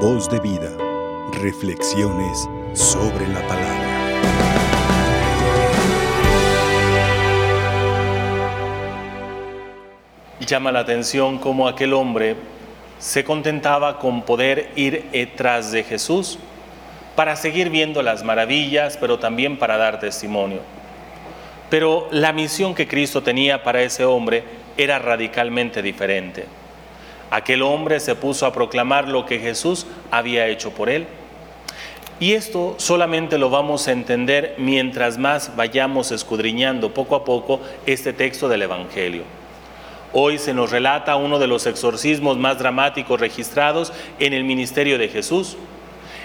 Voz de vida. Reflexiones sobre la palabra. Llama la atención cómo aquel hombre se contentaba con poder ir detrás de Jesús para seguir viendo las maravillas, pero también para dar testimonio. Pero la misión que Cristo tenía para ese hombre era radicalmente diferente. Aquel hombre se puso a proclamar lo que Jesús había hecho por él. Y esto solamente lo vamos a entender mientras más vayamos escudriñando poco a poco este texto del Evangelio. Hoy se nos relata uno de los exorcismos más dramáticos registrados en el ministerio de Jesús.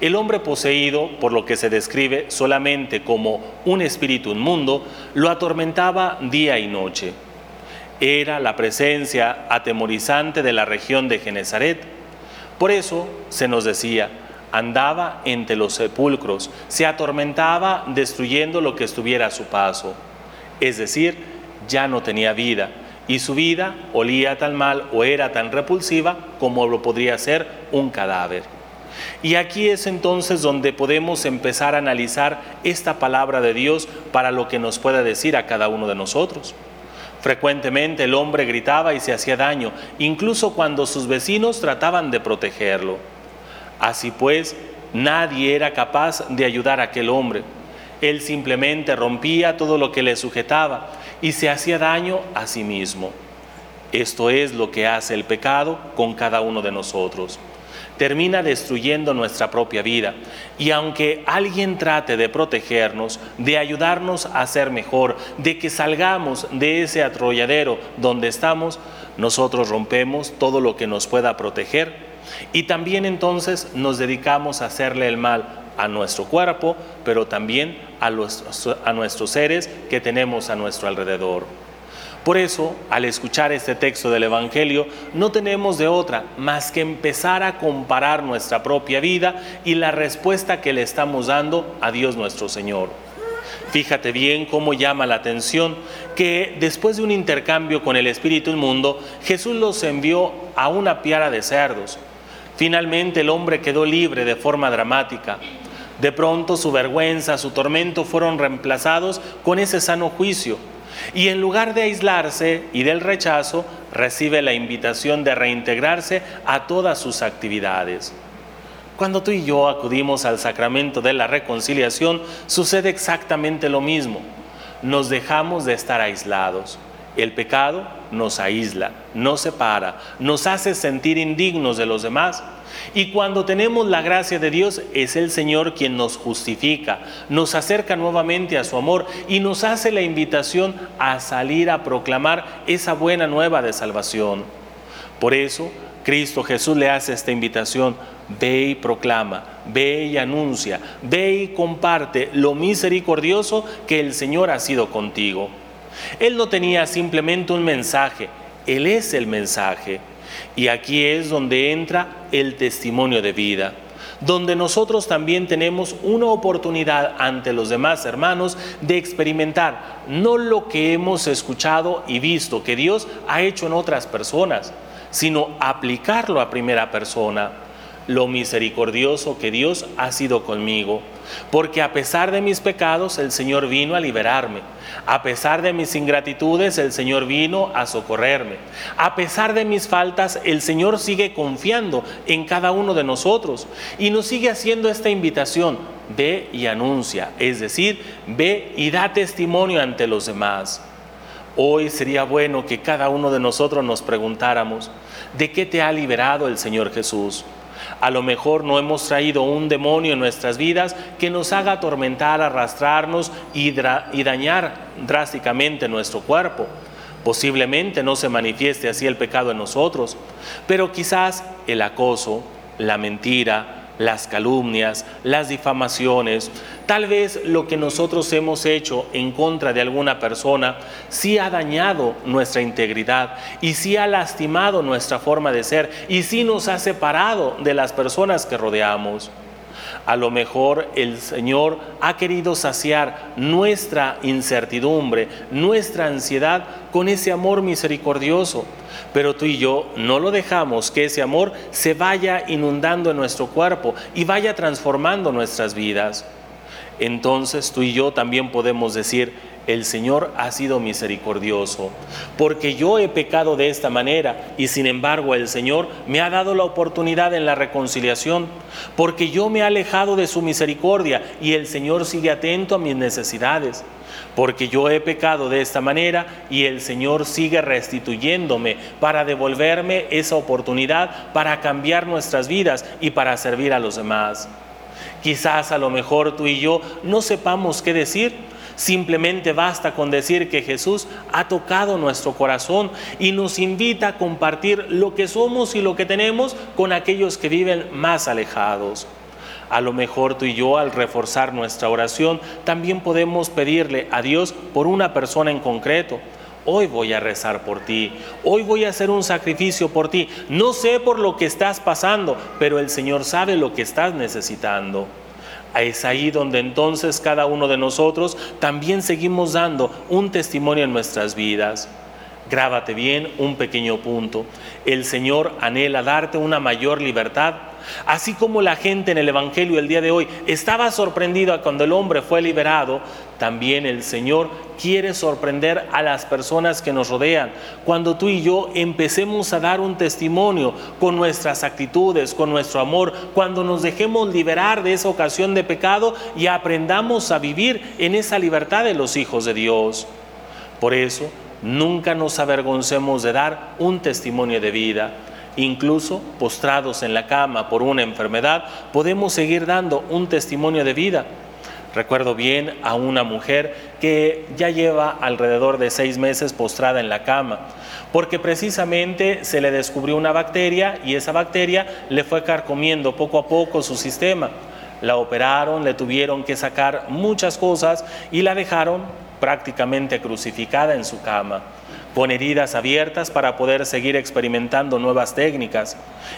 El hombre poseído, por lo que se describe solamente como un espíritu inmundo, lo atormentaba día y noche. Era la presencia atemorizante de la región de Genezaret. Por eso se nos decía, andaba entre los sepulcros, se atormentaba destruyendo lo que estuviera a su paso. Es decir, ya no tenía vida y su vida olía tan mal o era tan repulsiva como lo podría ser un cadáver. Y aquí es entonces donde podemos empezar a analizar esta palabra de Dios para lo que nos pueda decir a cada uno de nosotros. Frecuentemente el hombre gritaba y se hacía daño, incluso cuando sus vecinos trataban de protegerlo. Así pues, nadie era capaz de ayudar a aquel hombre. Él simplemente rompía todo lo que le sujetaba y se hacía daño a sí mismo. Esto es lo que hace el pecado con cada uno de nosotros termina destruyendo nuestra propia vida. Y aunque alguien trate de protegernos, de ayudarnos a ser mejor, de que salgamos de ese atrolladero donde estamos, nosotros rompemos todo lo que nos pueda proteger y también entonces nos dedicamos a hacerle el mal a nuestro cuerpo, pero también a, a nuestros seres que tenemos a nuestro alrededor. Por eso, al escuchar este texto del Evangelio, no tenemos de otra más que empezar a comparar nuestra propia vida y la respuesta que le estamos dando a Dios nuestro Señor. Fíjate bien cómo llama la atención que después de un intercambio con el espíritu inmundo, Jesús los envió a una piara de cerdos. Finalmente el hombre quedó libre de forma dramática. De pronto su vergüenza, su tormento fueron reemplazados con ese sano juicio y en lugar de aislarse y del rechazo, recibe la invitación de reintegrarse a todas sus actividades. Cuando tú y yo acudimos al sacramento de la reconciliación, sucede exactamente lo mismo. Nos dejamos de estar aislados. El pecado nos aísla, nos separa, nos hace sentir indignos de los demás y cuando tenemos la gracia de Dios, es el Señor quien nos justifica, nos acerca nuevamente a su amor y nos hace la invitación a salir a proclamar esa buena nueva de salvación. Por eso, Cristo Jesús le hace esta invitación, ve y proclama, ve y anuncia, ve y comparte lo misericordioso que el Señor ha sido contigo. Él no tenía simplemente un mensaje, Él es el mensaje. Y aquí es donde entra el testimonio de vida, donde nosotros también tenemos una oportunidad ante los demás hermanos de experimentar no lo que hemos escuchado y visto que Dios ha hecho en otras personas, sino aplicarlo a primera persona lo misericordioso que Dios ha sido conmigo, porque a pesar de mis pecados el Señor vino a liberarme, a pesar de mis ingratitudes el Señor vino a socorrerme, a pesar de mis faltas el Señor sigue confiando en cada uno de nosotros y nos sigue haciendo esta invitación, ve y anuncia, es decir, ve y da testimonio ante los demás. Hoy sería bueno que cada uno de nosotros nos preguntáramos, ¿de qué te ha liberado el Señor Jesús? A lo mejor no hemos traído un demonio en nuestras vidas que nos haga atormentar, arrastrarnos y, dañar drásticamente nuestro cuerpo. Posiblemente no se manifieste así el pecado en nosotros, pero quizás el acoso, la mentira, las calumnias, las difamaciones, tal vez lo que nosotros hemos hecho en contra de alguna persona sí ha dañado nuestra integridad y sí ha lastimado nuestra forma de ser y sí nos ha separado de las personas que rodeamos. A lo mejor el Señor ha querido saciar nuestra incertidumbre, nuestra ansiedad con ese amor misericordioso. Pero tú y yo no lo dejamos que ese amor se vaya inundando en nuestro cuerpo y vaya transformando nuestras vidas. Entonces tú y yo también podemos decir, el Señor ha sido misericordioso, porque yo he pecado de esta manera y sin embargo el Señor me ha dado la oportunidad en la reconciliación, porque yo me he alejado de su misericordia y el Señor sigue atento a mis necesidades, porque yo he pecado de esta manera y el Señor sigue restituyéndome para devolverme esa oportunidad para cambiar nuestras vidas y para servir a los demás. Quizás a lo mejor tú y yo no sepamos qué decir, Simplemente basta con decir que Jesús ha tocado nuestro corazón y nos invita a compartir lo que somos y lo que tenemos con aquellos que viven más alejados. A lo mejor tú y yo al reforzar nuestra oración también podemos pedirle a Dios por una persona en concreto. Hoy voy a rezar por ti, hoy voy a hacer un sacrificio por ti. No sé por lo que estás pasando, pero el Señor sabe lo que estás necesitando. Es ahí donde entonces cada uno de nosotros también seguimos dando un testimonio en nuestras vidas. Grábate bien un pequeño punto. El Señor anhela darte una mayor libertad Así como la gente en el Evangelio el día de hoy estaba sorprendida cuando el hombre fue liberado, también el Señor quiere sorprender a las personas que nos rodean. Cuando tú y yo empecemos a dar un testimonio con nuestras actitudes, con nuestro amor, cuando nos dejemos liberar de esa ocasión de pecado y aprendamos a vivir en esa libertad de los hijos de Dios. Por eso, nunca nos avergoncemos de dar un testimonio de vida incluso postrados en la cama por una enfermedad, podemos seguir dando un testimonio de vida. Recuerdo bien a una mujer que ya lleva alrededor de seis meses postrada en la cama, porque precisamente se le descubrió una bacteria y esa bacteria le fue carcomiendo poco a poco su sistema. La operaron, le tuvieron que sacar muchas cosas y la dejaron prácticamente crucificada en su cama con heridas abiertas para poder seguir experimentando nuevas técnicas.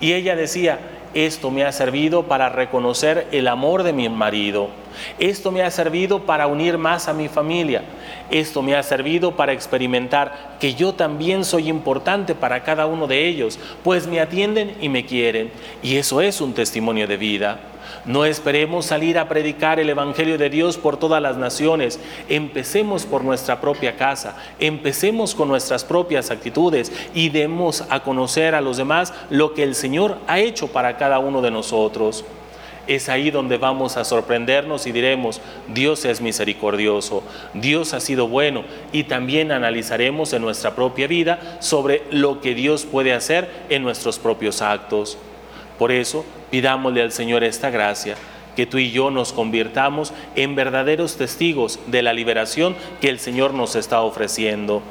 Y ella decía, esto me ha servido para reconocer el amor de mi marido, esto me ha servido para unir más a mi familia, esto me ha servido para experimentar que yo también soy importante para cada uno de ellos, pues me atienden y me quieren. Y eso es un testimonio de vida. No esperemos salir a predicar el Evangelio de Dios por todas las naciones. Empecemos por nuestra propia casa, empecemos con nuestras propias actitudes y demos a conocer a los demás lo que el Señor ha hecho para cada uno de nosotros. Es ahí donde vamos a sorprendernos y diremos, Dios es misericordioso, Dios ha sido bueno y también analizaremos en nuestra propia vida sobre lo que Dios puede hacer en nuestros propios actos. Por eso, pidámosle al Señor esta gracia, que tú y yo nos convirtamos en verdaderos testigos de la liberación que el Señor nos está ofreciendo.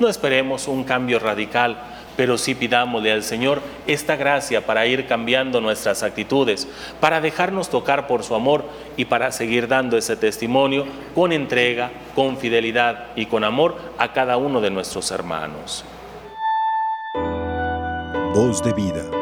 No esperemos un cambio radical, pero sí pidámosle al Señor esta gracia para ir cambiando nuestras actitudes, para dejarnos tocar por su amor y para seguir dando ese testimonio con entrega, con fidelidad y con amor a cada uno de nuestros hermanos. Voz de vida